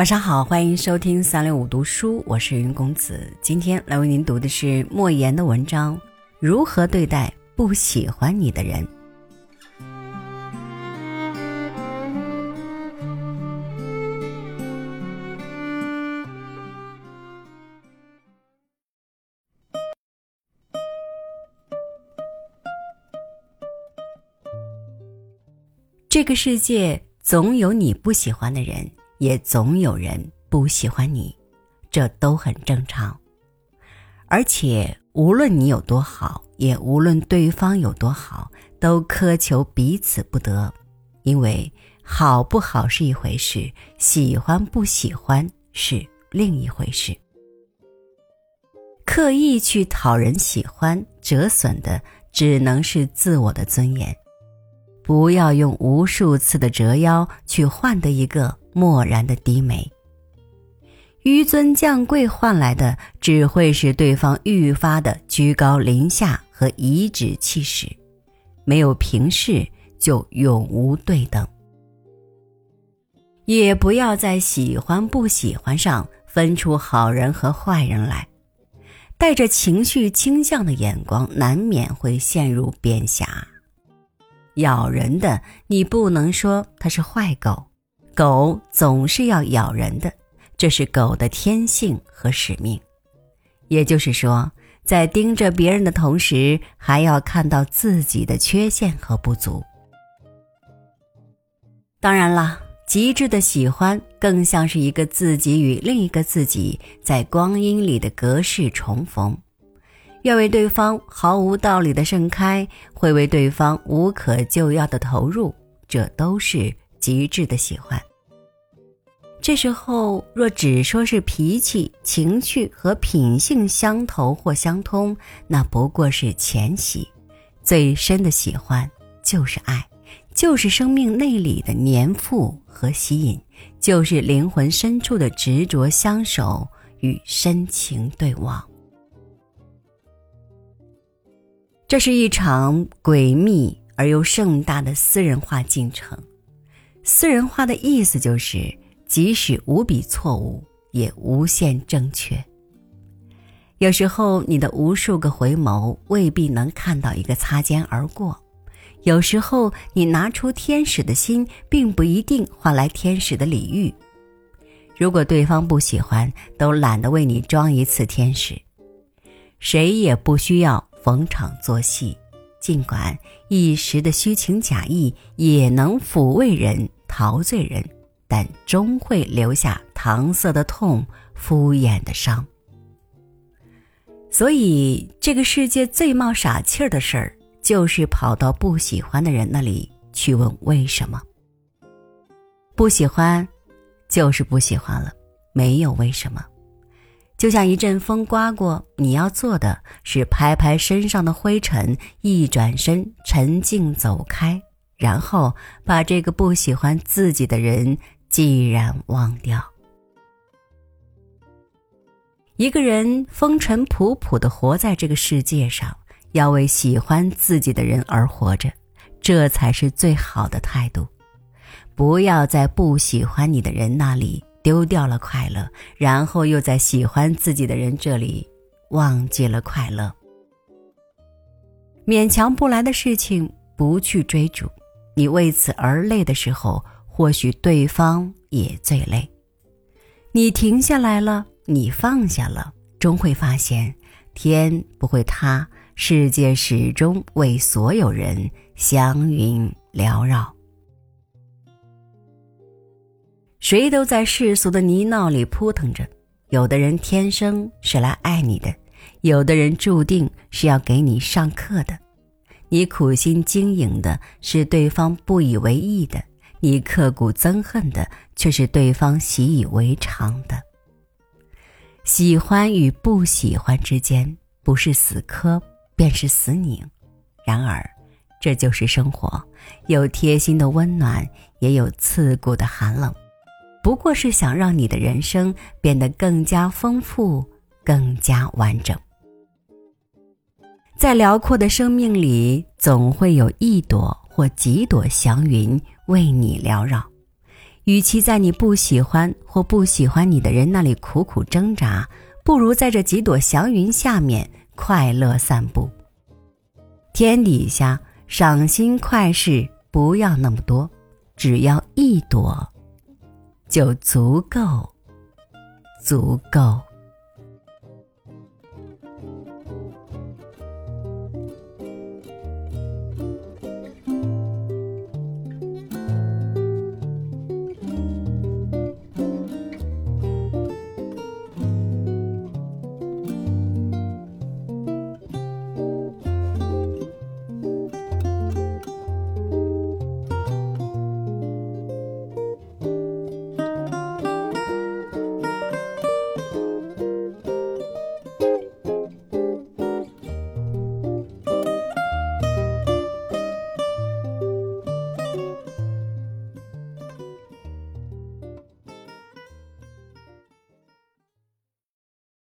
晚上好，欢迎收听三六五读书，我是云公子。今天来为您读的是莫言的文章《如何对待不喜欢你的人》。这个世界总有你不喜欢的人。也总有人不喜欢你，这都很正常。而且无论你有多好，也无论对方有多好，都苛求彼此不得，因为好不好是一回事，喜欢不喜欢是另一回事。刻意去讨人喜欢，折损的只能是自我的尊严。不要用无数次的折腰去换得一个。漠然的低眉，纡尊降贵换来的只会使对方愈发的居高临下和颐指气使，没有平视就永无对等。也不要在喜欢不喜欢上分出好人和坏人来，带着情绪倾向的眼光，难免会陷入贬狭。咬人的，你不能说它是坏狗。狗总是要咬人的，这是狗的天性和使命。也就是说，在盯着别人的同时，还要看到自己的缺陷和不足。当然了，极致的喜欢更像是一个自己与另一个自己在光阴里的隔世重逢，愿为对方毫无道理的盛开，会为对方无可救药的投入，这都是极致的喜欢。这时候，若只说是脾气、情趣和品性相投或相通，那不过是浅喜；最深的喜欢就是爱，就是生命内里的粘附和吸引，就是灵魂深处的执着相守与深情对望。这是一场诡秘而又盛大的私人化进程。私人化的意思就是。即使无比错误，也无限正确。有时候，你的无数个回眸未必能看到一个擦肩而过；有时候，你拿出天使的心，并不一定换来天使的礼遇。如果对方不喜欢，都懒得为你装一次天使。谁也不需要逢场作戏，尽管一时的虚情假意也能抚慰人、陶醉人。但终会留下搪塞的痛、敷衍的伤。所以，这个世界最冒傻气儿的事儿，就是跑到不喜欢的人那里去问为什么。不喜欢，就是不喜欢了，没有为什么。就像一阵风刮过，你要做的是拍拍身上的灰尘，一转身，沉静走开，然后把这个不喜欢自己的人。既然忘掉，一个人风尘仆仆的活在这个世界上，要为喜欢自己的人而活着，这才是最好的态度。不要在不喜欢你的人那里丢掉了快乐，然后又在喜欢自己的人这里忘记了快乐。勉强不来的事情，不去追逐。你为此而累的时候。或许对方也最累，你停下来了，你放下了，终会发现天不会塌，世界始终为所有人祥云缭绕。谁都在世俗的泥淖里扑腾着，有的人天生是来爱你的，有的人注定是要给你上课的。你苦心经营的是对方不以为意的。你刻骨憎恨的，却是对方习以为常的。喜欢与不喜欢之间，不是死磕，便是死拧。然而，这就是生活，有贴心的温暖，也有刺骨的寒冷。不过是想让你的人生变得更加丰富，更加完整。在辽阔的生命里，总会有一朵或几朵祥云。为你缭绕，与其在你不喜欢或不喜欢你的人那里苦苦挣扎，不如在这几朵祥云下面快乐散步。天底下赏心快事不要那么多，只要一朵，就足够，足够。